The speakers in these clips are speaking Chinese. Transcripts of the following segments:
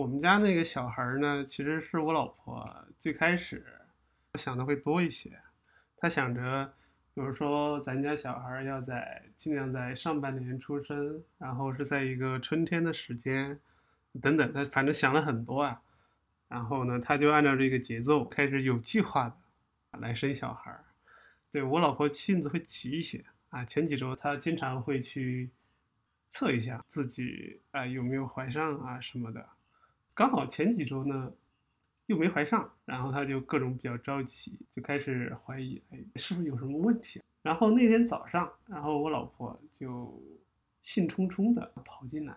我们家那个小孩呢，其实是我老婆最开始想的会多一些。她想着，比如说咱家小孩要在尽量在上半年出生，然后是在一个春天的时间，等等，她反正想了很多啊。然后呢，她就按照这个节奏开始有计划的来生小孩。对我老婆性子会急一些啊，前几周她经常会去测一下自己啊有没有怀上啊什么的。刚好前几周呢，又没怀上，然后他就各种比较着急，就开始怀疑，哎，是不是有什么问题？然后那天早上，然后我老婆就兴冲冲的跑进来，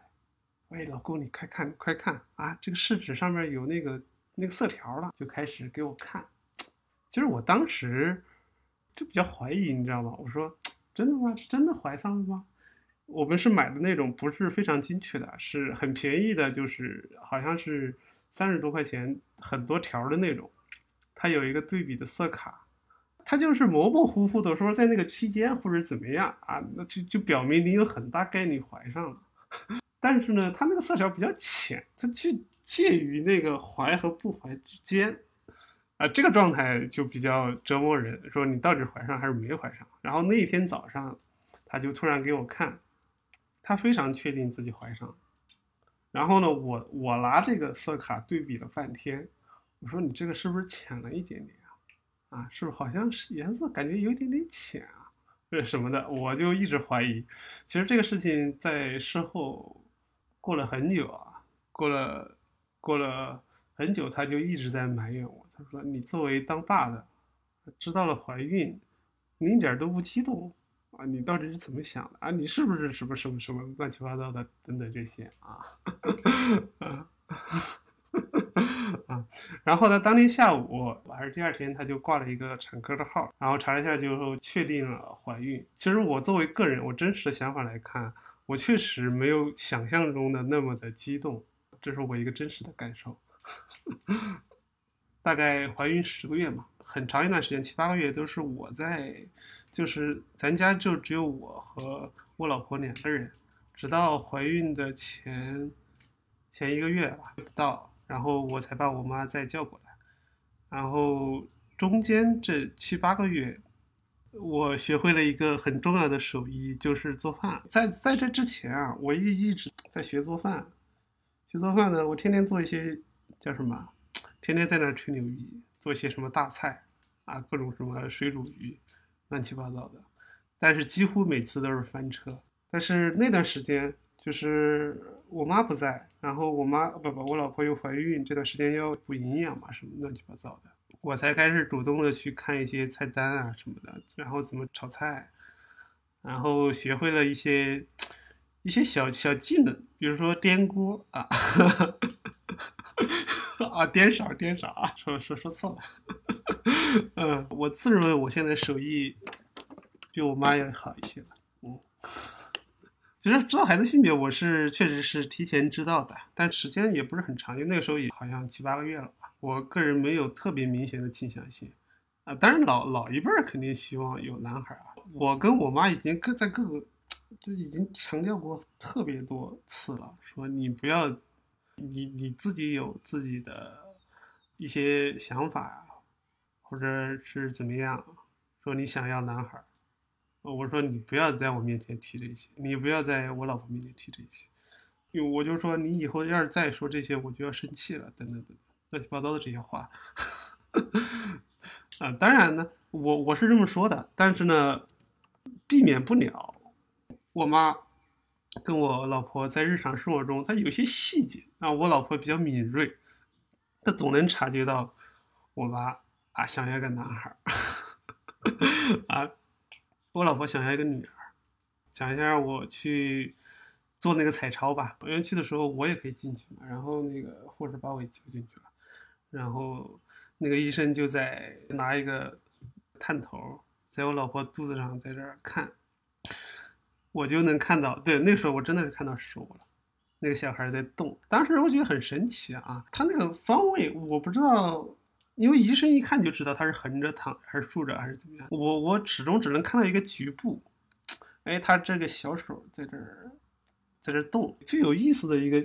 喂，老公，你快看，快看啊，这个试纸上面有那个那个色条了，就开始给我看。其实我当时就比较怀疑，你知道吗？我说，真的吗？是真的怀上了吗？我们是买的那种不是非常精确的，是很便宜的，就是好像是三十多块钱，很多条的那种。它有一个对比的色卡，它就是模模糊糊的说在那个区间或者怎么样啊，那就就表明你有很大概率怀上了。但是呢，它那个色条比较浅，它就介于那个怀和不怀之间啊，这个状态就比较折磨人。说你到底怀上还是没怀上？然后那一天早上，他就突然给我看。他非常确定自己怀上，然后呢，我我拿这个色卡对比了半天，我说你这个是不是浅了一点点啊？啊，是不是好像是颜色感觉有一点点浅啊？这什么的，我就一直怀疑。其实这个事情在事后过了很久啊，过了过了很久，他就一直在埋怨我。他说：“你作为当爸的，知道了怀孕，你一点都不激动。”啊，你到底是怎么想的啊？你是不是什么什么什么乱七八糟的等等这些 啊？啊！然后呢，当天下午还是第二天，他就挂了一个产科的号，然后查了一下，就确定了怀孕。其实我作为个人，我真实的想法来看，我确实没有想象中的那么的激动，这是我一个真实的感受。大概怀孕十个月嘛，很长一段时间，七八个月都是我在。就是咱家就只有我和我老婆两个人，直到怀孕的前前一个月吧不到，然后我才把我妈再叫过来，然后中间这七八个月，我学会了一个很重要的手艺，就是做饭。在在这之前啊，我一一直在学做饭，学做饭呢，我天天做一些叫什么，天天在那吹牛逼，做些什么大菜啊，各种什么水煮鱼。乱七八糟的，但是几乎每次都是翻车。但是那段时间就是我妈不在，然后我妈不不，我老婆又怀孕，这段时间要补营养嘛，什么乱七八糟的，我才开始主动的去看一些菜单啊什么的，然后怎么炒菜，然后学会了一些一些小小技能，比如说颠锅啊，啊颠勺颠勺啊，说说说错了。嗯，我自认为我现在手艺比我妈要好一些了。嗯，其实知道孩子性别，我是确实是提前知道的，但时间也不是很长，就那个时候也好像七八个月了吧。我个人没有特别明显的倾向性啊，当然老老一辈儿肯定希望有男孩啊。我跟我妈已经各在各个就已经强调过特别多次了，说你不要，你你自己有自己的一些想法。或者是怎么样，说你想要男孩儿，我说你不要在我面前提这些，你不要在我老婆面前提这些，因为我就说你以后要是再说这些，我就要生气了，等等等等，乱七八糟的这些话。啊，当然呢，我我是这么说的，但是呢，避免不了我妈跟我老婆在日常生活中，她有些细节啊，我老婆比较敏锐，她总能察觉到我妈。啊，想要个男孩儿，啊，我老婆想要一个女儿，讲一下我去做那个彩超吧。我原去的时候我也可以进去嘛，然后那个护士把我叫进去了，然后那个医生就在拿一个探头在我老婆肚子上在这儿看，我就能看到，对，那时候我真的是看到手了，那个小孩在动。当时我觉得很神奇啊，他那个方位我不知道。因为医生一看就知道他是横着躺还是竖着还是怎么样，我我始终只能看到一个局部，哎，他这个小手在这儿，在这动。最有意思的一个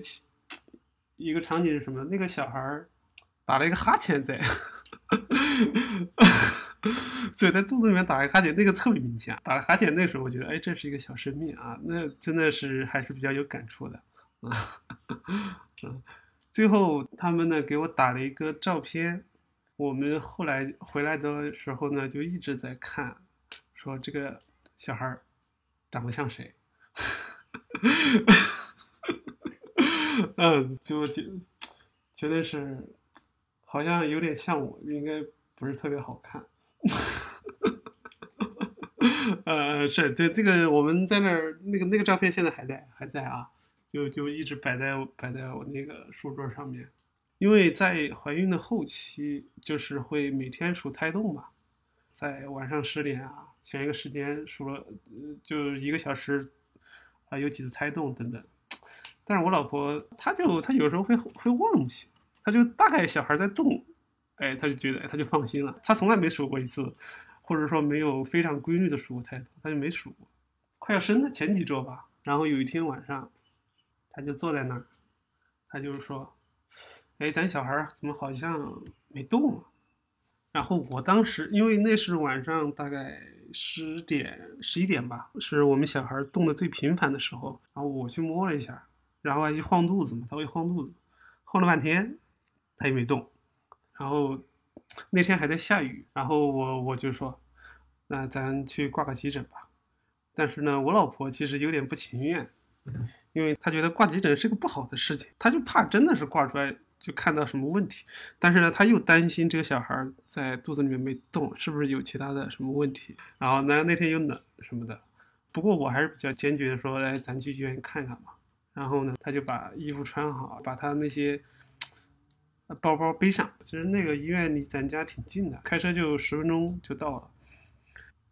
一个场景是什么？那个小孩儿打了一个哈欠在，嘴在肚子里面打一个哈欠，那个特别明显。打了哈欠，那时候我觉得，哎，这是一个小生命啊，那真的是还是比较有感触的啊。嗯，最后他们呢给我打了一个照片，我们后来回来的时候呢就一直在看，说这个小孩长得像谁。嗯，就就觉得是，好像有点像我，应该不是特别好看。呃，是对这个，我们在那儿那个那个照片现在还在还在啊，就就一直摆在摆在我那个书桌上面。因为在怀孕的后期，就是会每天数胎动嘛，在晚上十点啊，选一个时间数了，就一个小时啊，有几次胎动等等。但是我老婆，她就她有时候会会忘记，她就大概小孩在动，哎，她就觉得，她就放心了。她从来没数过一次，或者说没有非常规律的数过胎动，她就没数过。快要生的前几周吧，然后有一天晚上，她就坐在那儿，她就是说，哎，咱小孩怎么好像没动？然后我当时因为那是晚上大概十点十一点吧，是我们小孩动的最频繁的时候，然后我去摸了一下。然后还去晃肚子嘛，他会晃肚子，晃了半天，他也没动。然后那天还在下雨，然后我我就说，那咱去挂个急诊吧。但是呢，我老婆其实有点不情愿，因为她觉得挂急诊是个不好的事情，她就怕真的是挂出来就看到什么问题。但是呢，他又担心这个小孩在肚子里面没动，是不是有其他的什么问题？然后呢那天又冷什么的。不过我还是比较坚决的说，来咱去医院看看吧。然后呢，他就把衣服穿好，把他那些包包背上。其实那个医院离咱家挺近的，开车就十分钟就到了。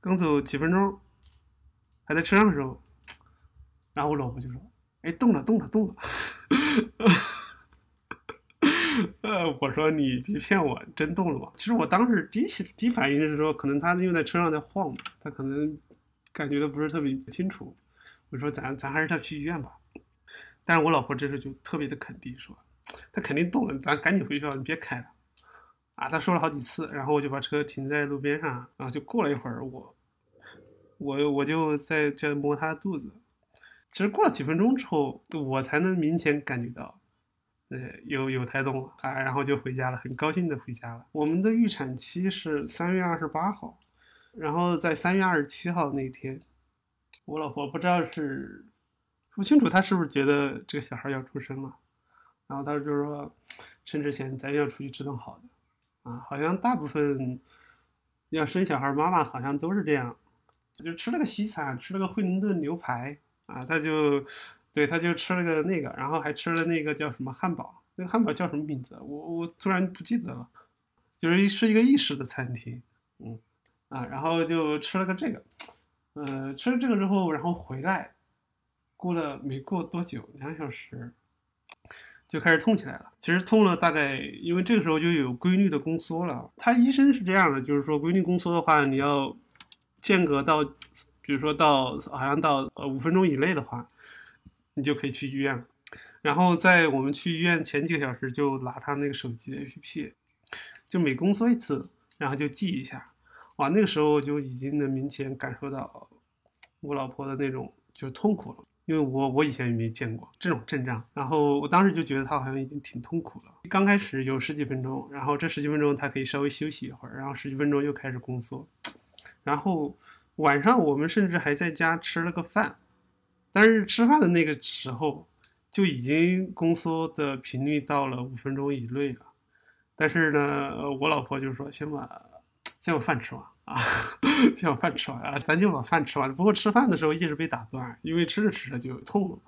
刚走几分钟，还在车上的时候，然后我老婆就说：“哎，动了，动了，动了。” 呃，我说你别骗我，真动了吗？其实我当时第一第一反应是说，可能他因为在车上在晃嘛，他可能感觉的不是特别清楚。我说咱咱还是要去医院吧。但是我老婆这时候就特别的肯定说，他肯定动了，咱赶紧回去吧，你别开了，啊，他说了好几次，然后我就把车停在路边上，然后就过了一会儿，我，我我就在在摸他的肚子，其实过了几分钟之后，我才能明显感觉到，呃，有有胎动了啊，然后就回家了，很高兴的回家了。我们的预产期是三月二十八号，然后在三月二十七号那天，我老婆不知道是。不清楚她是不是觉得这个小孩要出生了，然后她就说，生之前咱要出去吃顿好的，啊，好像大部分要生小孩妈妈好像都是这样，就吃了个西餐，吃了个惠灵顿牛排，啊，他就，对，他就吃了个那个，然后还吃了那个叫什么汉堡，那个汉堡叫什么名字？我我突然不记得了，就是是一个意式的餐厅，嗯，啊，然后就吃了个这个，呃，吃了这个之后，然后回来。过了没过多久，两小时就开始痛起来了。其实痛了大概，因为这个时候就有规律的宫缩了。他医生是这样的，就是说规律宫缩的话，你要间隔到，比如说到好像到呃五分钟以内的话，你就可以去医院了。然后在我们去医院前几个小时，就拿他那个手机的 APP，就每宫缩一次，然后就记一下。哇，那个时候就已经能明显感受到我老婆的那种就痛苦了。因为我我以前也没见过这种阵仗，然后我当时就觉得他好像已经挺痛苦了。刚开始有十几分钟，然后这十几分钟他可以稍微休息一会儿，然后十几分钟又开始宫缩，然后晚上我们甚至还在家吃了个饭，但是吃饭的那个时候就已经宫缩的频率到了五分钟以内了。但是呢，我老婆就说先把 先把饭吃完。啊，先把饭吃完啊，咱就把饭吃完。不过吃饭的时候一直被打断，因为吃着吃着就痛了。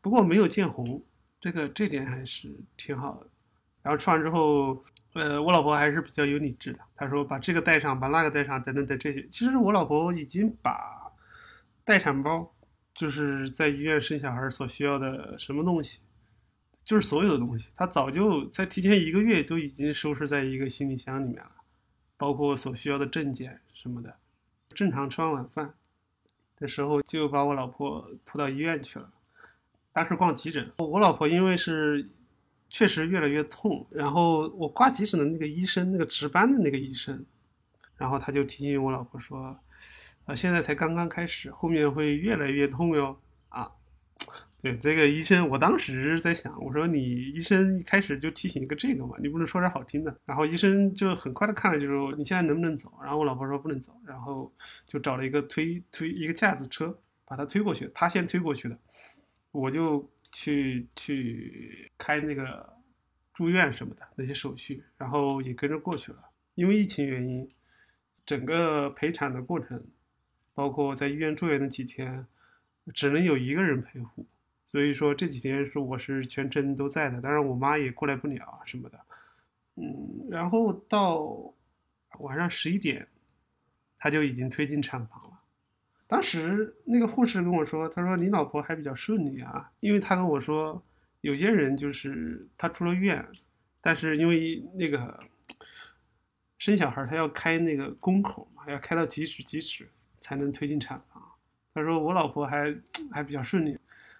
不过没有见红，这个这点还是挺好的。然后吃完之后，呃，我老婆还是比较有理智的。她说把这个带上，把那个带上，等等等这些。其实我老婆已经把待产包，就是在医院生小孩所需要的什么东西，就是所有的东西，他早就在提前一个月都已经收拾在一个行李箱里面了，包括所需要的证件。什么的，正常吃完晚饭的时候，就把我老婆拖到医院去了。当时逛急诊，我老婆因为是确实越来越痛。然后我挂急诊的那个医生，那个值班的那个医生，然后他就提醒我老婆说：“啊，现在才刚刚开始，后面会越来越痛哟。”啊，对这个医生，我当时在想，我说你医生一开始就提醒一个这个嘛，你不能说点好听的。然后医生就很快的看了，就说你现在能不能走？然后我老婆说不能走，然后就找了一个推推一个架子车把他推过去，他先推过去的，我就去去开那个住院什么的那些手续，然后也跟着过去了。因为疫情原因，整个陪产的过程，包括在医院住院的几天。只能有一个人陪护，所以说这几天是我是全程都在的，当然我妈也过来不了什么的，嗯，然后到晚上十一点，他就已经推进产房了。当时那个护士跟我说，他说你老婆还比较顺利啊，因为他跟我说有些人就是他出了院，但是因为那个生小孩他要开那个宫口嘛，要开到几指几指才能推进产房。他说我老婆还还比较顺利，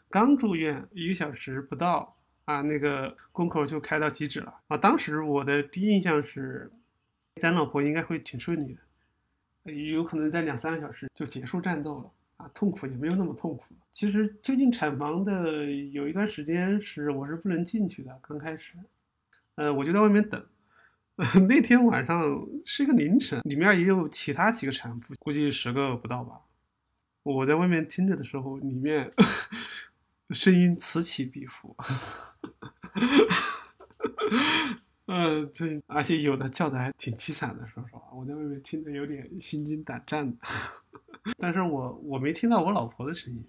刚住院一个小时不到啊，那个宫口就开到极指了啊。当时我的第一印象是，咱老婆应该会挺顺利的，有可能在两三个小时就结束战斗了啊，痛苦也没有那么痛苦。其实就近产房的有一段时间是我是不能进去的，刚开始，呃，我就在外面等。那天晚上是一个凌晨，里面也有其他几个产妇，估计十个不到吧。我在外面听着的时候，里面 声音此起彼伏，呃，这而且有的叫的还挺凄惨的，说实话，我在外面听着有点心惊胆战的。但是我我没听到我老婆的声音，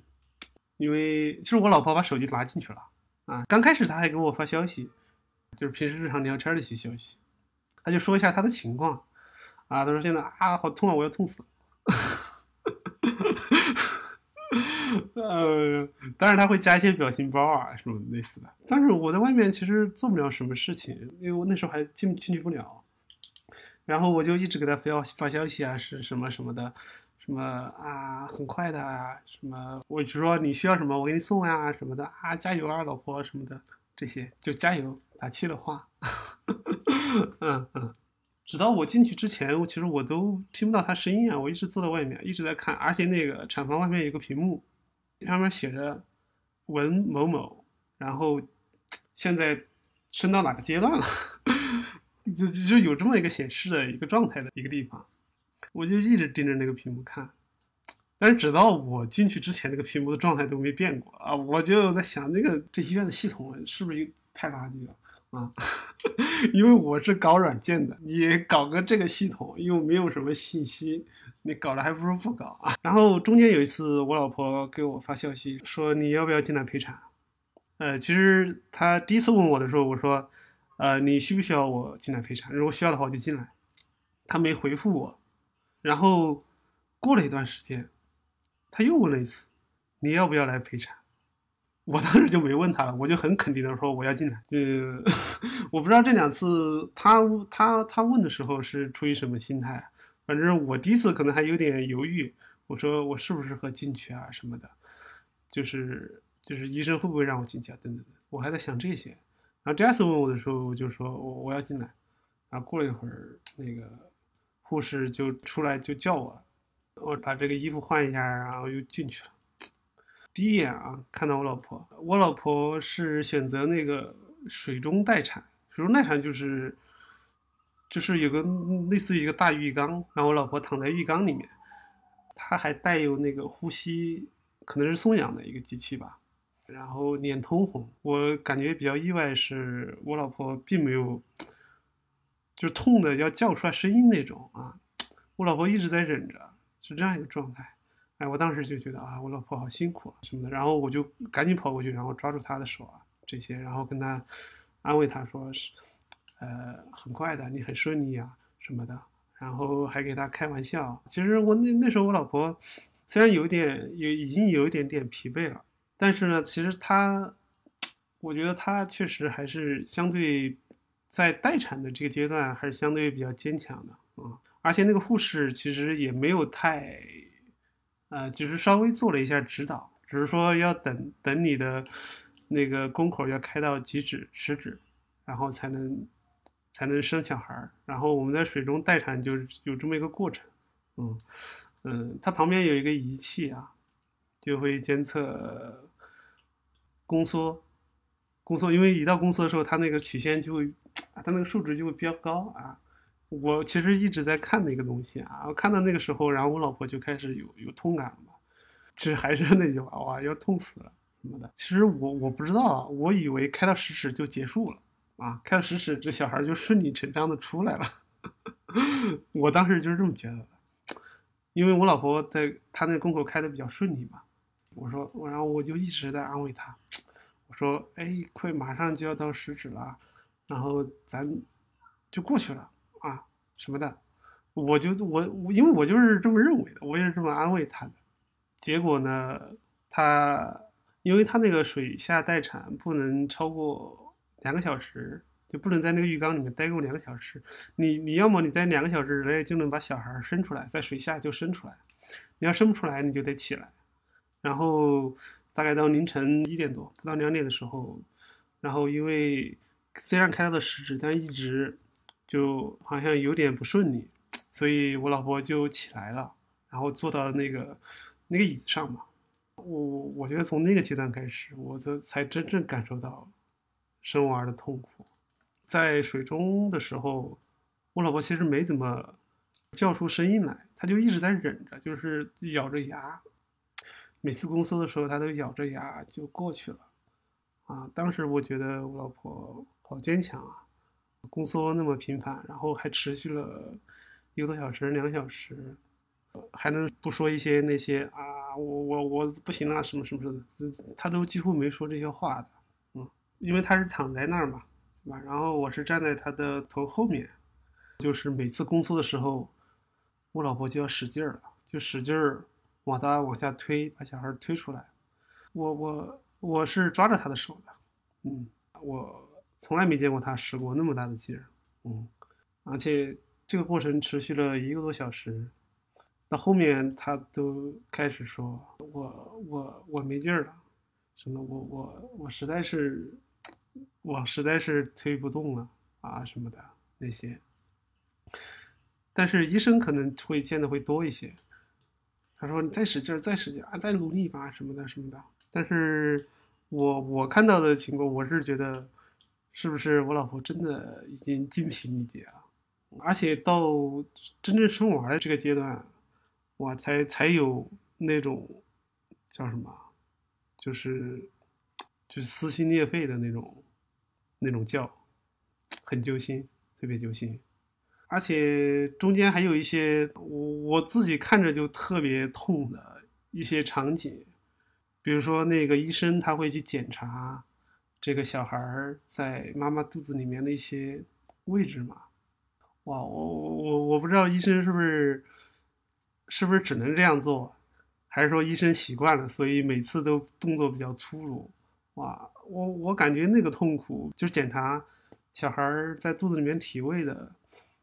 因为就是我老婆把手机拿进去了啊。刚开始她还给我发消息，就是平时日常聊天的一些消息，她就说一下他的情况啊，他说现在啊好痛啊，我要痛死了。呃，当然他会加一些表情包啊，什么类似的。但是我在外面其实做不了什么事情，因为我那时候还进进去不了。然后我就一直给他发发消息啊，是什么什么的，什么啊，很快的啊，什么，我就说你需要什么，我给你送呀，什么的啊，加油啊，老婆什么的，这些就加油打气的话。嗯嗯。直到我进去之前，我其实我都听不到他声音啊！我一直坐在外面，一直在看，而且那个产房外面有个屏幕，上面写着“文某某”，然后现在升到哪个阶段了，就就有这么一个显示的一个状态的一个地方，我就一直盯着那个屏幕看。但是直到我进去之前，那个屏幕的状态都没变过啊！我就在想，那个这医院的系统是不是太垃圾了？啊，因为我是搞软件的，你搞个这个系统又没有什么信息，你搞了还不如不搞啊。然后中间有一次，我老婆给我发消息说你要不要进来陪产？呃，其实她第一次问我的时候，我说，呃，你需不需要我进来陪产？如果需要的话，我就进来。她没回复我。然后过了一段时间，她又问了一次，你要不要来陪产？我当时就没问他了，我就很肯定的说我要进来。呃，我不知道这两次他他他问的时候是出于什么心态，反正我第一次可能还有点犹豫，我说我适不适合进去啊什么的，就是就是医生会不会让我进去啊等等等，我还在想这些。然后第二次问我的时候，我就说我我要进来。然后过了一会儿，那个护士就出来就叫我了，我把这个衣服换一下，然后又进去了。第一眼啊，看到我老婆，我老婆是选择那个水中待产。水中待产就是，就是有个类似于一个大浴缸，然后我老婆躺在浴缸里面，她还带有那个呼吸，可能是送氧的一个机器吧，然后脸通红。我感觉比较意外是我老婆并没有，就是痛的要叫出来声音那种啊，我老婆一直在忍着，是这样一个状态。哎，我当时就觉得啊，我老婆好辛苦啊什么的，然后我就赶紧跑过去，然后抓住她的手啊这些，然后跟她安慰她说是，呃，很快的，你很顺利啊什么的，然后还给她开玩笑。其实我那那时候我老婆虽然有点有已经有一点点疲惫了，但是呢，其实她，我觉得她确实还是相对在待产的这个阶段还是相对比较坚强的啊，而且那个护士其实也没有太。呃，只是稍微做了一下指导，只是说要等等你的那个宫口要开到几指、十指然后才能才能生小孩儿。然后我们在水中待产就有这么一个过程。嗯嗯，它旁边有一个仪器啊，就会监测宫缩，宫缩，因为一到宫缩的时候，它那个曲线就会，它那个数值就会比较高啊。我其实一直在看那个东西啊，我看到那个时候，然后我老婆就开始有有痛感了嘛。其实还是那句话，哇，要痛死了什么的。其实我我不知道啊，我以为开到十指就结束了啊，开到十指这小孩就顺理成章的出来了。我当时就是这么觉得的，因为我老婆在她那宫口开的比较顺利嘛。我说，我然后我就一直在安慰她，我说，哎，快马上就要到十指了，然后咱就过去了啊什么的。我就我我因为我就是这么认为的，我也是这么安慰他的。结果呢，他因为他那个水下待产不能超过两个小时，就不能在那个浴缸里面待够两个小时。你你要么你在两个小时之内就能把小孩生出来，在水下就生出来，你要生不出来你就得起来。然后大概到凌晨一点多不到两点的时候，然后因为虽然开到了十指，但一直就好像有点不顺利，所以我老婆就起来了，然后坐到那个。那个椅子上嘛，我我觉得从那个阶段开始，我这才真正感受到生娃的痛苦。在水中的时候，我老婆其实没怎么叫出声音来，她就一直在忍着，就是咬着牙。每次宫缩的时候，她都咬着牙就过去了。啊，当时我觉得我老婆好坚强啊，宫缩那么频繁，然后还持续了一个多小时、两小时。还能不说一些那些啊，我我我不行了什么什么的，他都几乎没说这些话的，嗯，因为他是躺在那儿嘛，对吧？然后我是站在他的头后面，就是每次宫缩的时候，我老婆就要使劲儿了，就使劲儿往他往下推，把小孩推出来。我我我是抓着他的手的，嗯，我从来没见过他使过那么大的劲儿，嗯，而且这个过程持续了一个多小时。到后面他都开始说：“我我我没劲儿了，什么我我我实在是，我实在是推不动了啊什么的那些。”但是医生可能会见的会多一些。他说：“你再使劲儿，再使劲啊，再努力吧什么的什么的。”但是我我看到的情况，我是觉得，是不是我老婆真的已经精疲力竭了？而且到真正生娃的这个阶段。我，才才有那种叫什么，就是就是撕心裂肺的那种那种叫，很揪心，特别揪心，而且中间还有一些我我自己看着就特别痛的一些场景，比如说那个医生他会去检查这个小孩在妈妈肚子里面的一些位置嘛，哇，我我我不知道医生是不是。是不是只能这样做，还是说医生习惯了，所以每次都动作比较粗鲁？哇，我我感觉那个痛苦，就检查小孩在肚子里面体位的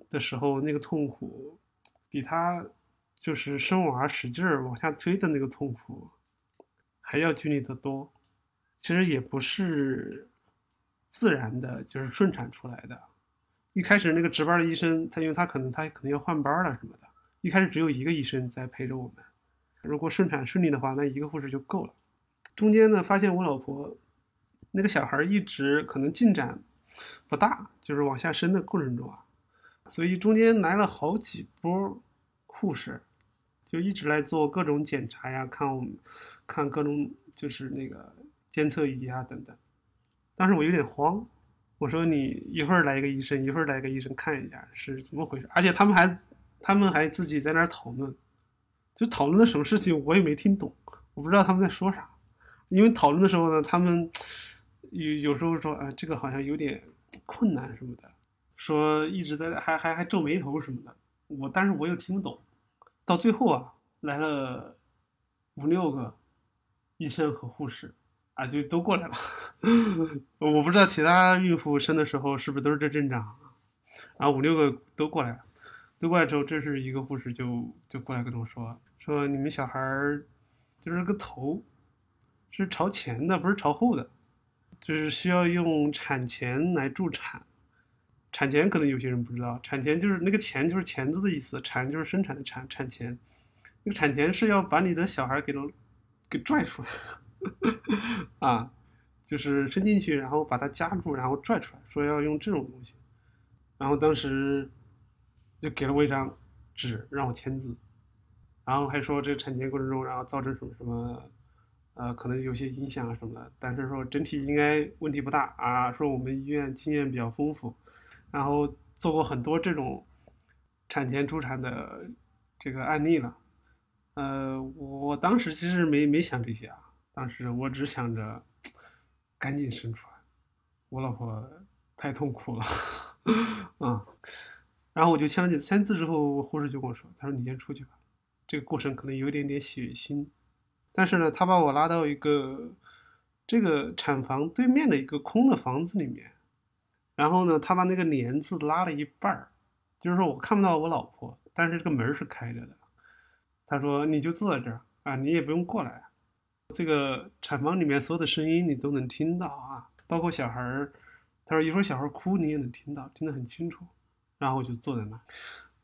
的时候，那个痛苦，比他就是生娃使劲儿往下推的那个痛苦还要剧烈的多。其实也不是自然的，就是顺产出来的。一开始那个值班的医生，他因为他可能他可能要换班了什么的。一开始只有一个医生在陪着我们，如果顺产顺利的话，那一个护士就够了。中间呢，发现我老婆那个小孩一直可能进展不大，就是往下生的过程中啊，所以中间来了好几波护士，就一直来做各种检查呀，看我们看各种就是那个监测仪啊等等。当时我有点慌，我说你一会儿来一个医生，一会儿来个医生看一下是怎么回事，而且他们还。他们还自己在那儿讨论，就讨论的什么事情我也没听懂，我不知道他们在说啥。因为讨论的时候呢，他们有有时候说啊，这个好像有点困难什么的，说一直在还还还皱眉头什么的。我但是我又听不懂。到最后啊，来了五六个医生和护士啊，就都过来了。我不知道其他孕妇生的时候是不是都是这阵仗，然后五六个都过来了。都过来之后，这是一个护士就就过来跟我说说你们小孩儿就是个头是朝前的，不是朝后的。就是需要用产钳来助产。产钳可能有些人不知道，产钳就是那个钳就是钳子的意思，产就是生产的产，产钳。那个产钳是要把你的小孩给给拽出来 啊，就是伸进去，然后把它夹住，然后拽出来，说要用这种东西。然后当时就给了我一张纸让我签字，然后还说这个产前过程中，然后造成什么什么，呃，可能有些影响什么的，但是说整体应该问题不大啊。说我们医院经验比较丰富。然后做过很多这种产前助产的这个案例了，呃，我当时其实没没想这些啊，当时我只想着赶紧生出来，我老婆太痛苦了，啊，然后我就签了字，签字之后，护士就跟我说，他说你先出去吧，这个过程可能有一点点血腥，但是呢，他把我拉到一个这个产房对面的一个空的房子里面。然后呢，他把那个帘子拉了一半儿，就是说我看不到我老婆，但是这个门是开着的。他说：“你就坐在这儿啊，你也不用过来。这个产房里面所有的声音你都能听到啊，包括小孩儿。他说一会儿小孩哭你也能听到，听得很清楚。然后我就坐在那儿，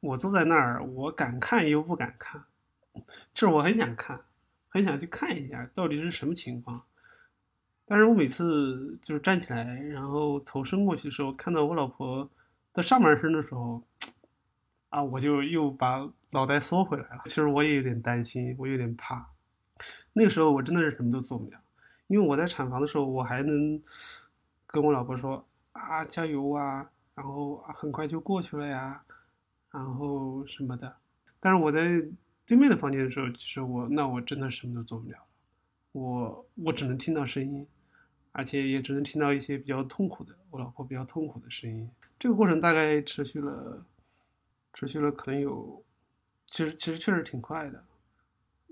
我坐在那儿，我敢看又不敢看，就是我很想看，很想去看一下到底是什么情况。”但是我每次就是站起来，然后头伸过去的时候，看到我老婆的上半身的时候，啊，我就又把脑袋缩回来了。其实我也有点担心，我有点怕。那个时候我真的是什么都做不了，因为我在产房的时候，我还能跟我老婆说啊加油啊，然后很快就过去了呀，然后什么的。但是我在对面的房间的时候，其实我那我真的什么都做不了，我我只能听到声音。而且也只能听到一些比较痛苦的，我老婆比较痛苦的声音。这个过程大概持续了，持续了可能有，其实其实确实挺快的，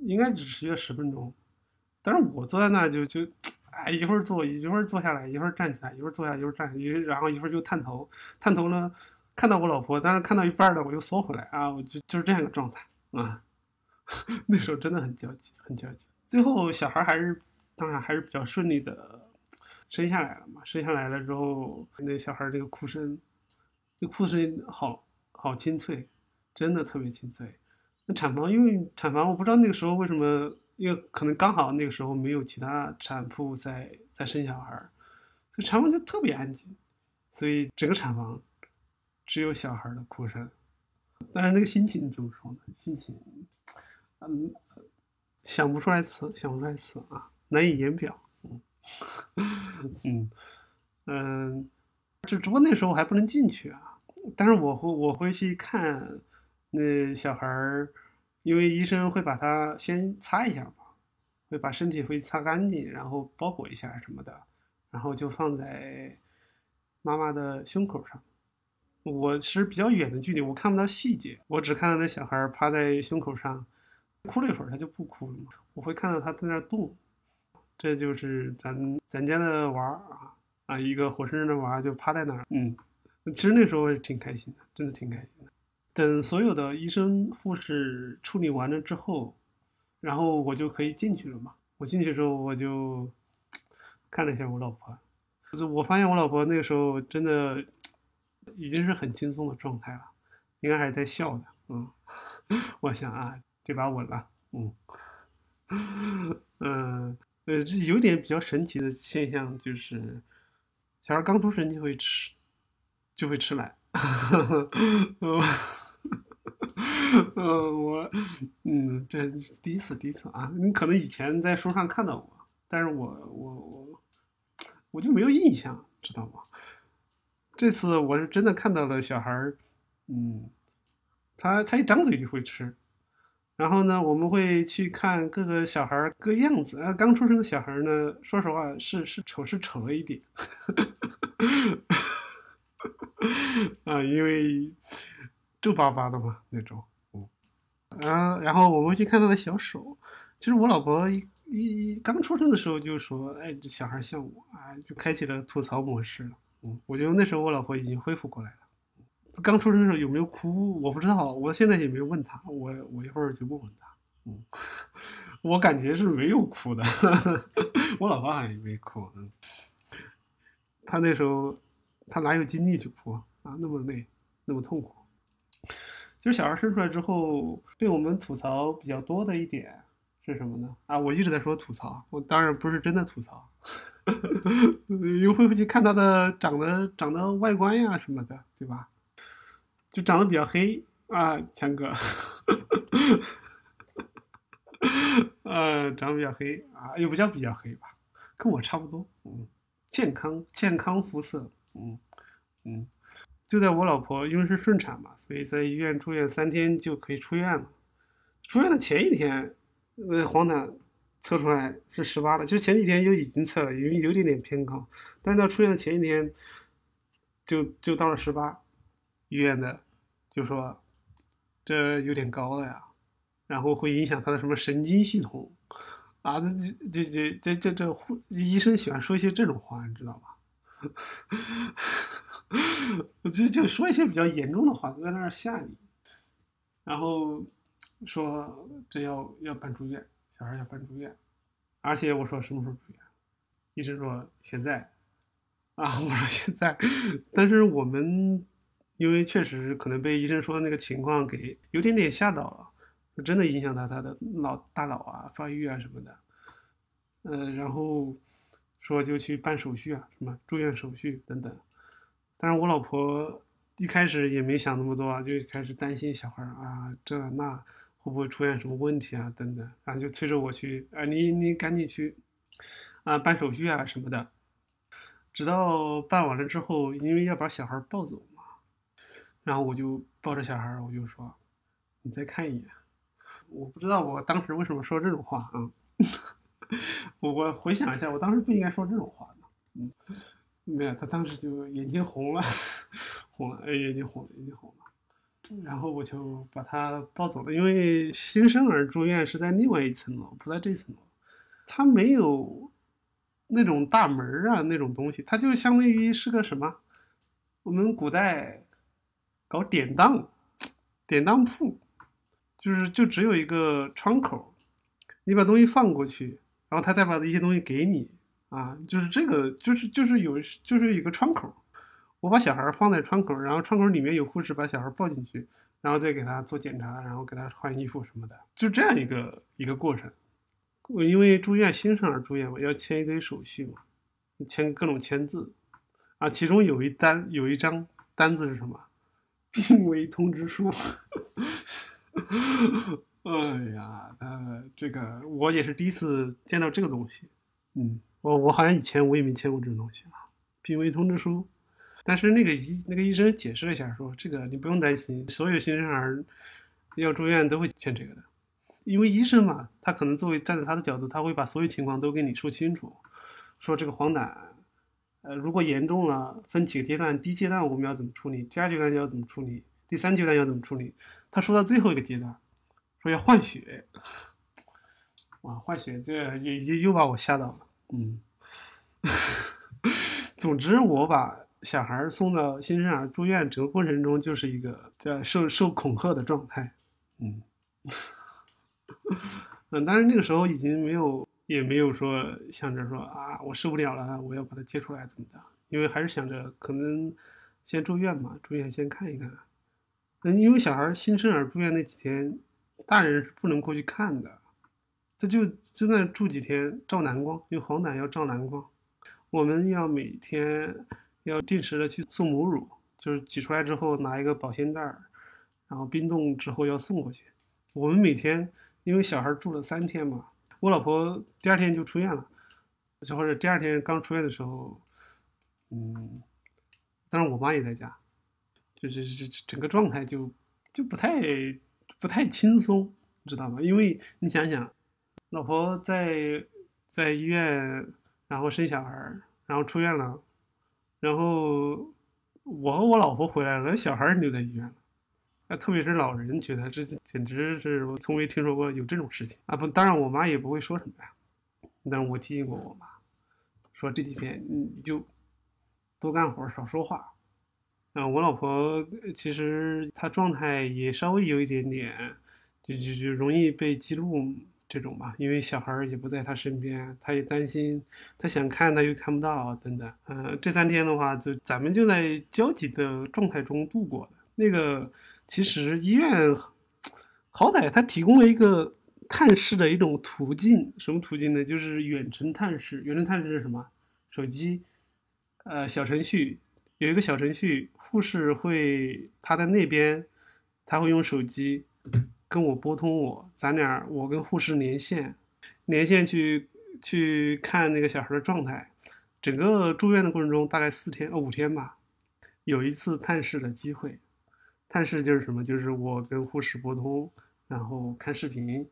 应该只持续了十分钟。但是我坐在那就就，哎，一会儿坐一会儿坐下来，一会儿站起来，一会儿坐下，一会儿站，一然后一会儿就探头，探头呢看到我老婆，但是看到一半了我又缩回来啊，我就就是这样一个状态啊。那时候真的很焦急，很焦急。最后小孩还是当然还是比较顺利的。生下来了嘛？生下来了之后，那小孩这个哭声，这哭声好好清脆，真的特别清脆。产房因为产房，我不知道那个时候为什么，因为可能刚好那个时候没有其他产妇在在生小孩，所以产房就特别安静，所以整个产房只有小孩的哭声。但是那个心情怎么说呢？心情，嗯，想不出来词，想不出来词啊，难以言表。嗯 嗯，就只不过那时候还不能进去啊。但是我会我会去看那小孩儿，因为医生会把他先擦一下嘛，会把身体会擦干净，然后包裹一下什么的，然后就放在妈妈的胸口上。我是比较远的距离，我看不到细节，我只看到那小孩趴在胸口上，哭了一会儿他就不哭了嘛。我会看到他在那动。这就是咱咱家的娃啊啊，一个活生生的娃就趴在那儿，嗯，其实那时候挺开心的，真的挺开心的。等所有的医生护士处理完了之后，然后我就可以进去了嘛。我进去之后，我就看了一下我老婆，就我发现我老婆那个时候真的已经是很轻松的状态了，应该还是在笑的，嗯，我想啊，这把稳了，嗯，嗯。呃，这有点比较神奇的现象，就是小孩刚出生就会吃，就会吃奶。呃，我，嗯，这第一次，第一次啊！你可能以前在书上看到过，但是我，我，我，我就没有印象，知道吗？这次我是真的看到了小孩儿，嗯，他他一张嘴就会吃。然后呢，我们会去看各个小孩儿各样子啊。刚出生的小孩儿呢，说实话是是丑是丑了一点，啊，因为皱巴巴的嘛那种，嗯，然后我们去看他的小手。其实我老婆一一刚出生的时候就说：“哎，这小孩像我啊！”就开启了吐槽模式了。嗯，我觉得那时候我老婆已经恢复过来了。刚出生的时候有没有哭？我不知道，我现在也没有问他。我我一会儿就问问他。嗯，我感觉是没有哭的。我老婆好像也没哭。嗯，他那时候他哪有精力去哭啊？那么累，那么痛苦。就是小孩生出来之后，被我们吐槽比较多的一点是什么呢？啊，我一直在说吐槽，我当然不是真的吐槽，又会去看他的长得长得外观呀什么的，对吧？就长得比较黑啊，强哥，呃，长得比较黑啊，又不叫比较黑吧，跟我差不多，嗯，健康健康肤色，嗯嗯。就在我老婆因为是顺产嘛，所以在医院住院三天就可以出院了。出院的前一天，呃，黄疸测出来是十八了，其实前几天就已经测了，因为有点点偏高。但是到出院的前一天，就就到了十八，医院的就说这有点高了呀，然后会影响他的什么神经系统啊？这这这这这这医生喜欢说一些这种话，你知道吧？就就说一些比较严重的话，就在那儿吓你，然后说这要要办住院，小孩要办住院，而且我说什么时候住院，医生说现在，啊，我说现在，但是我们因为确实可能被医生说的那个情况给有点点吓到了，真的影响到他的脑大脑啊发育啊什么的，呃，然后说就去办手续啊，什么住院手续等等。但是我老婆一开始也没想那么多啊，就开始担心小孩啊，这那会不会出现什么问题啊，等等，然后就催着我去，啊，你你赶紧去，啊，办手续啊什么的。直到办完了之后，因为要把小孩抱走嘛，然后我就抱着小孩，我就说，你再看一眼。我不知道我当时为什么说这种话啊，我我回想一下，我当时不应该说这种话的，嗯。没有，他当时就眼睛红了，红了，哎，眼睛红了，眼睛红了。然后我就把他抱走了，因为新生儿住院是在另外一层楼，不在这层楼。他没有那种大门啊，那种东西，他就相当于是个什么？我们古代搞典当，典当铺，就是就只有一个窗口，你把东西放过去，然后他再把一些东西给你。啊，就是这个，就是就是有，就是一个窗口，我把小孩放在窗口，然后窗口里面有护士把小孩抱进去，然后再给他做检查，然后给他换衣服什么的，就这样一个一个过程。我因为住院新生儿住院嘛，要签一堆手续嘛，签各种签字，啊，其中有一单有一张单子是什么？病危通知书。哎呀，呃，这个我也是第一次见到这个东西，嗯。我我好像以前我也没签过这种东西啊，病危通知书。但是那个医那个医生解释了一下，说这个你不用担心，所有新生儿要住院都会签这个的，因为医生嘛，他可能作为站在他的角度，他会把所有情况都给你说清楚，说这个黄疸，呃，如果严重了，分几个阶段，第一阶段我们要怎么处理，第二阶段要怎么处理，第三阶段要怎么处理。他说到最后一个阶段，说要换血，哇，换血这又又又把我吓到了。嗯，总之，我把小孩送到新生儿住院整个过程中，就是一个叫受受恐吓的状态。嗯，嗯，但是那个时候已经没有，也没有说想着说啊，我受不了了，我要把他接出来怎么的？因为还是想着可能先住院嘛，住院先看一看。嗯，因为小孩新生儿住院那几天，大人是不能过去看的。这就真的住几天照蓝光，因为黄疸要照蓝光。我们要每天要定时的去送母乳，就是挤出来之后拿一个保鲜袋儿，然后冰冻之后要送过去。我们每天因为小孩住了三天嘛，我老婆第二天就出院了，就或者第二天刚出院的时候，嗯，当然我妈也在家，就是这整个状态就就不太不太轻松，知道吗？因为你想想。老婆在在医院，然后生小孩，然后出院了，然后我和我老婆回来了，小孩留在医院了。啊，特别是老人觉得这简直是我从未听说过有这种事情啊！不，当然我妈也不会说什么呀。但是我提醒过我妈，说这几天你就多干活，少说话。啊，我老婆其实她状态也稍微有一点点，就就就容易被激怒。这种吧，因为小孩儿也不在他身边，他也担心，他想看他又看不到等等。嗯，这三天的话，就咱们就在焦急的状态中度过的。那个其实医院好歹他提供了一个探视的一种途径，什么途径呢？就是远程探视。远程探视是什么？手机，呃，小程序有一个小程序，护士会他在那边，他会用手机。跟我拨通我，咱俩我跟护士连线，连线去去看那个小孩的状态。整个住院的过程中，大概四天呃五天吧，有一次探视的机会。探视就是什么？就是我跟护士拨通，然后看视频，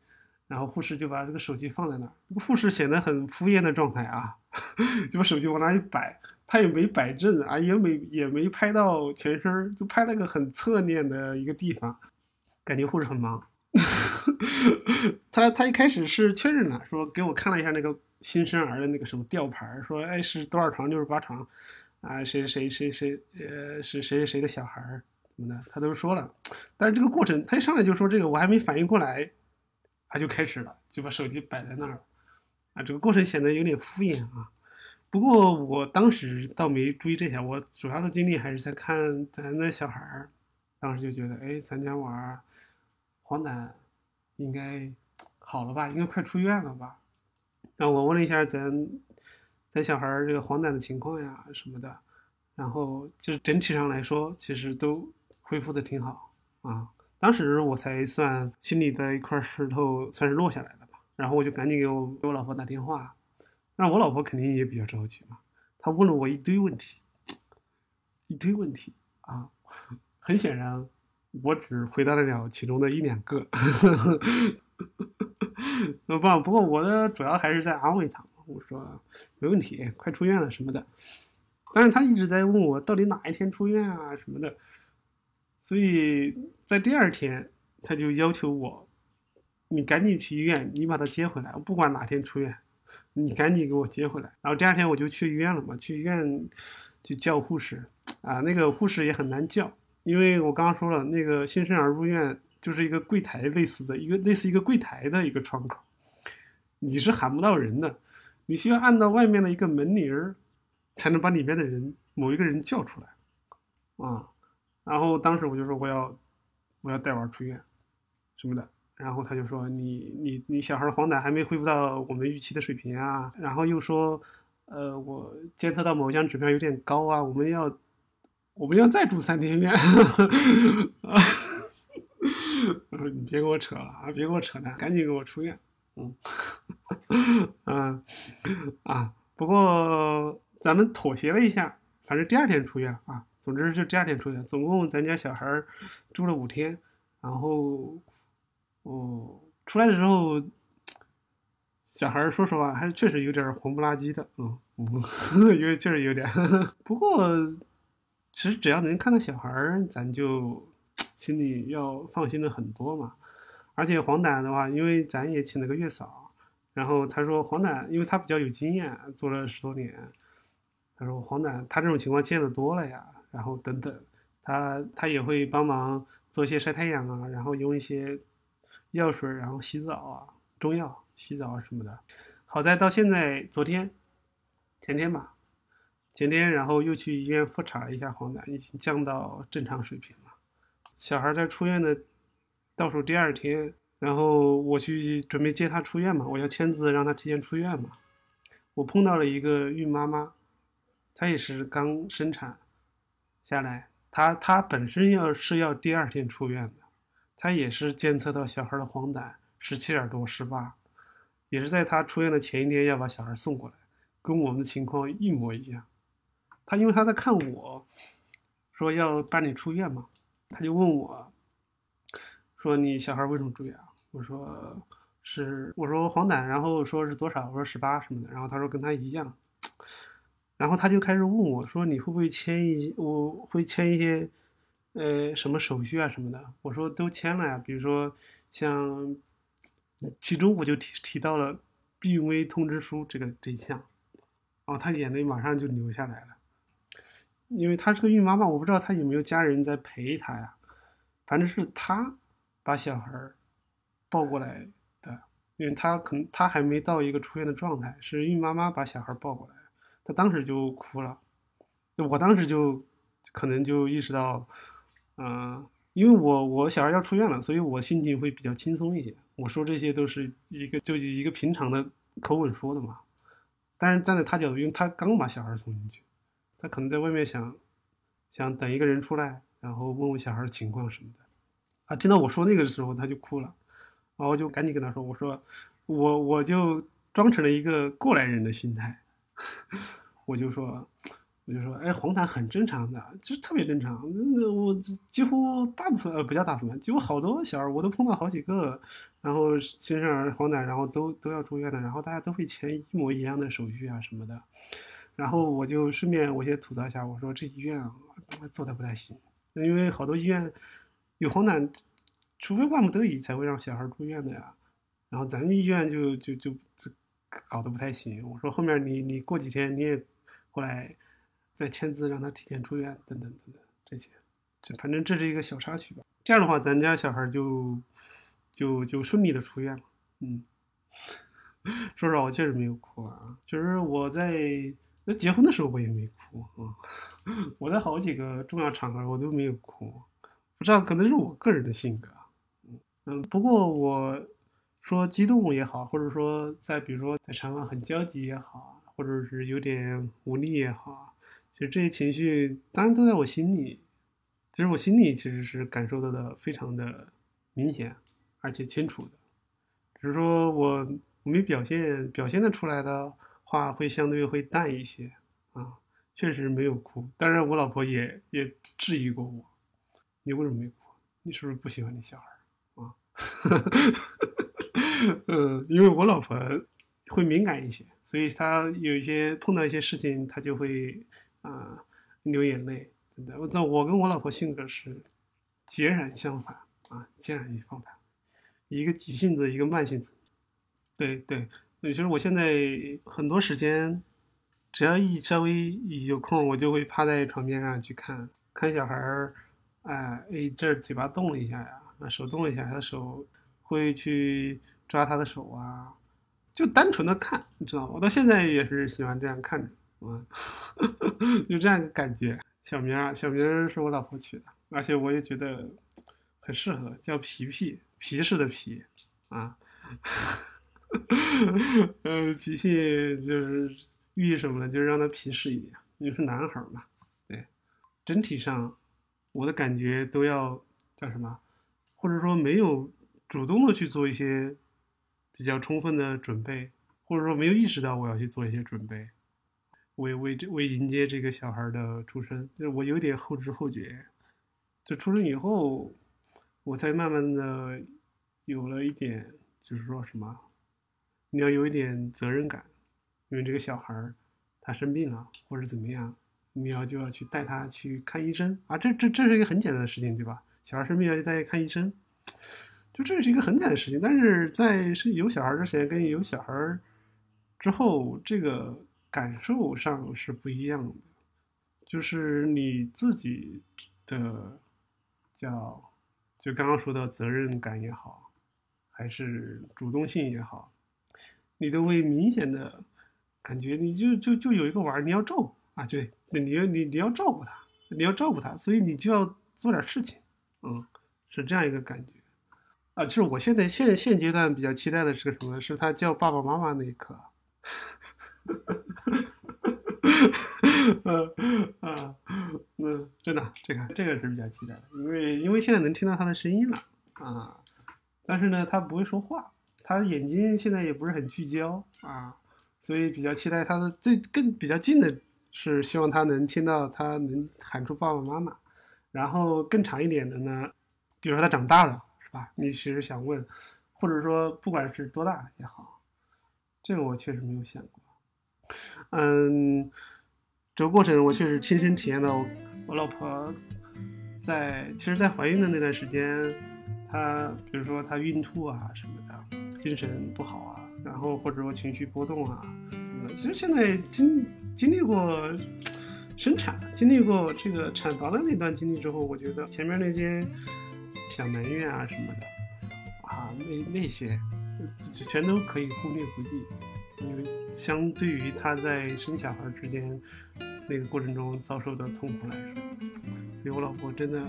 然后护士就把这个手机放在那儿。护士显得很敷衍的状态啊，就把手机往那一摆，他也没摆正啊，也没也没拍到全身，就拍了个很侧面的一个地方。感觉护士很忙，他他一开始是确认了，说给我看了一下那个新生儿的那个什么吊牌，说哎是多少床？就是八床，啊谁谁谁谁呃是谁谁谁的小孩儿什么的，他都说了，但是这个过程他一上来就说这个我还没反应过来，他就开始了，就把手机摆在那儿了，啊这个过程显得有点敷衍啊，不过我当时倒没注意这些，我主要的精力还是在看咱那小孩儿，当时就觉得哎咱家娃儿。黄疸应该好了吧？应该快出院了吧？然后我问了一下咱咱小孩这个黄疸的情况呀什么的，然后就是整体上来说，其实都恢复的挺好啊。当时我才算心里的一块石头算是落下来了吧。然后我就赶紧给我给我老婆打电话，那我老婆肯定也比较着急嘛，她问了我一堆问题，一堆问题啊，很显然。我只回答得了其中的一两个，那不不过我的主要还是在安慰他，我说没问题，快出院了什么的。但是他一直在问我到底哪一天出院啊什么的，所以在第二天他就要求我，你赶紧去医院，你把他接回来，我不管哪天出院，你赶紧给我接回来。然后第二天我就去医院了嘛，去医院就叫护士啊，那个护士也很难叫。因为我刚刚说了，那个新生儿入院就是一个柜台类似的一个类似一个柜台的一个窗口，你是喊不到人的，你需要按到外面的一个门铃儿，才能把里面的人某一个人叫出来，啊，然后当时我就说我要我要带娃出院，什么的，然后他就说你你你小孩黄疸还没恢复到我们预期的水平啊，然后又说，呃，我监测到某项指标有点高啊，我们要。我们要再住三天院，我 说你别给我扯了啊，别给我扯淡，赶紧给我出院。嗯，嗯，啊，不过咱们妥协了一下，反正第二天出院啊。总之就第二天出院，总共咱家小孩住了五天，然后，哦，出来的时候，小孩说实话还是确实有点黄不拉几的，嗯嗯，有确实有点，不过。其实只要能看到小孩儿，咱就 心里要放心的很多嘛。而且黄疸的话，因为咱也请了个月嫂，然后他说黄疸，因为他比较有经验，做了十多年，他说黄疸他这种情况见得多了呀。然后等等，他他也会帮忙做一些晒太阳啊，然后用一些药水，然后洗澡啊，中药洗澡什么的。好在到现在，昨天前天吧。前天，然后又去医院复查了一下黄疸，已经降到正常水平了。小孩在出院的倒数第二天，然后我去准备接他出院嘛，我要签字让他提前出院嘛。我碰到了一个孕妈妈，她也是刚生产下来，她她本身要是要第二天出院的，她也是监测到小孩的黄疸十七点多十八，也是在她出院的前一天要把小孩送过来，跟我们的情况一模一样。他因为他在看我，说要办理出院嘛，他就问我，说你小孩为什么住院啊？我说是，我说黄疸，然后说是多少？我说十八什么的，然后他说跟他一样，然后他就开始问我说你会不会签一，我会签一些，呃，什么手续啊什么的？我说都签了呀，比如说像，其中我就提提到了病危通知书这个这一项，然后他眼泪马上就流下来了。因为她是个孕妈妈，我不知道她有没有家人在陪她呀。反正是她把小孩抱过来的，因为她可能她还没到一个出院的状态，是孕妈妈把小孩抱过来，她当时就哭了，我当时就可能就意识到，嗯、因为我我小孩要出院了，所以我心情会比较轻松一些。我说这些都是一个就一个平常的口吻说的嘛，但是站在他角度，因为他刚把小孩送进去，他可能在外面想想等一个人出来，然后问问小孩的情况什么的。啊，听到我说那个的时候，他就哭了，然后我就赶紧跟他说：“我说我我就装成了一个过来人的心态，我就说我就说，哎，黄疸很正常的，就特别正常。那我几乎大部分呃不叫大部分，几乎好多小孩我都碰到好几个，然后新生儿黄疸，然后都都要住院的，然后大家都会签一模一样的手续啊什么的。然后我就顺便我先吐槽一下，我说这医院啊做的不太行，因为好多医院有黄疸，除非万不得已才会让小孩住院的呀。然后咱医院就就就就搞得不太行。我说后面你你过几天你也过来再签字让他提前出院，等等等等这些，这反正这是一个小插曲吧。这样的话，咱家小孩就就就顺利的出院了。嗯，说实话，我确实没有哭啊，就是我在那结婚的时候我也没哭啊，我在好几个重要场合我都没有哭，不知道可能是我个人的性格。嗯，不过我说激动也好，或者说在比如说在场上很焦急也好，或者是有点无力也好，其实这些情绪当然都在我心里，其实我心里其实是感受到的非常的明显，而且清楚的，只是说我我没表现表现的出来的话，会相对会淡一些啊，确实没有哭。当然，我老婆也也质疑过我，你为什么没哭？你是不是不喜欢你小孩？啊，嗯，因为我老婆会敏感一些，所以她有一些碰到一些事情，她就会啊、流眼泪。真的，我知道我跟我老婆性格是截然相反啊，截然相反，一个急性子，一个慢性子。对对，其实我现在很多时间，只要一稍微一有空，我就会趴在床边上去看看小孩儿，哎哎，这儿嘴巴动了一下呀，啊手动了一下，他的手会去抓他的手啊，就单纯的看，你知道吗？我到现在也是喜欢这样看着，啊，就这样一个感觉。小名儿，小名是我老婆取的，而且我也觉得很适合，叫皮皮，皮实的皮，啊。呃，皮皮就是寓意什么呢？就是让他皮实一点，因为是男孩嘛。对，整体上我的感觉都要叫什么，或者说没有主动的去做一些比较充分的准备，或者说没有意识到我要去做一些准备，为为这为迎接这个小孩的出生，就是我有点后知后觉。就出生以后，我才慢慢的有了一点，就是说什么。你要有一点责任感，因为这个小孩儿他生病了或者怎么样，你要就要去带他去看医生啊，这这这是一个很简单的事情，对吧？小孩生病要去带他看医生，就这是一个很简单的事情。但是在是有小孩之前跟有小孩之后，这个感受上是不一样的，就是你自己的叫就刚刚说的责任感也好，还是主动性也好。你都会明显的感觉，你就就就有一个娃儿，你要照顾啊，对，你要你你要照顾他，你要照顾他，所以你就要做点事情，嗯，是这样一个感觉啊。就是我现在现现阶段比较期待的是个什么？是他叫爸爸妈妈那一刻。嗯啊，嗯，真的，这个这个是比较期待的，因为因为现在能听到他的声音了啊，但是呢，他不会说话。他眼睛现在也不是很聚焦啊，所以比较期待他的最更比较近的是希望他能听到他能喊出爸爸妈妈，然后更长一点的呢，比如说他长大了是吧？你其实想问，或者说不管是多大也好，这个我确实没有想过。嗯，这个过程我确实亲身体验到，我老婆在其实，在怀孕的那段时间，她比如说她孕吐啊什么的。精神不好啊然后或者说情绪波动啊什么的其实现在经经历过生产经历过这个产房的那段经历之后我觉得前面那些小埋怨啊什么的啊那那些全都可以忽略不计因为相对于她在生小孩之间那个过程中遭受的痛苦来说所以我老婆真的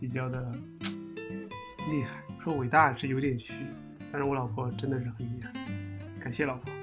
比较的厉害说伟大是有点虚但是我老婆真的是很厉害感谢老婆。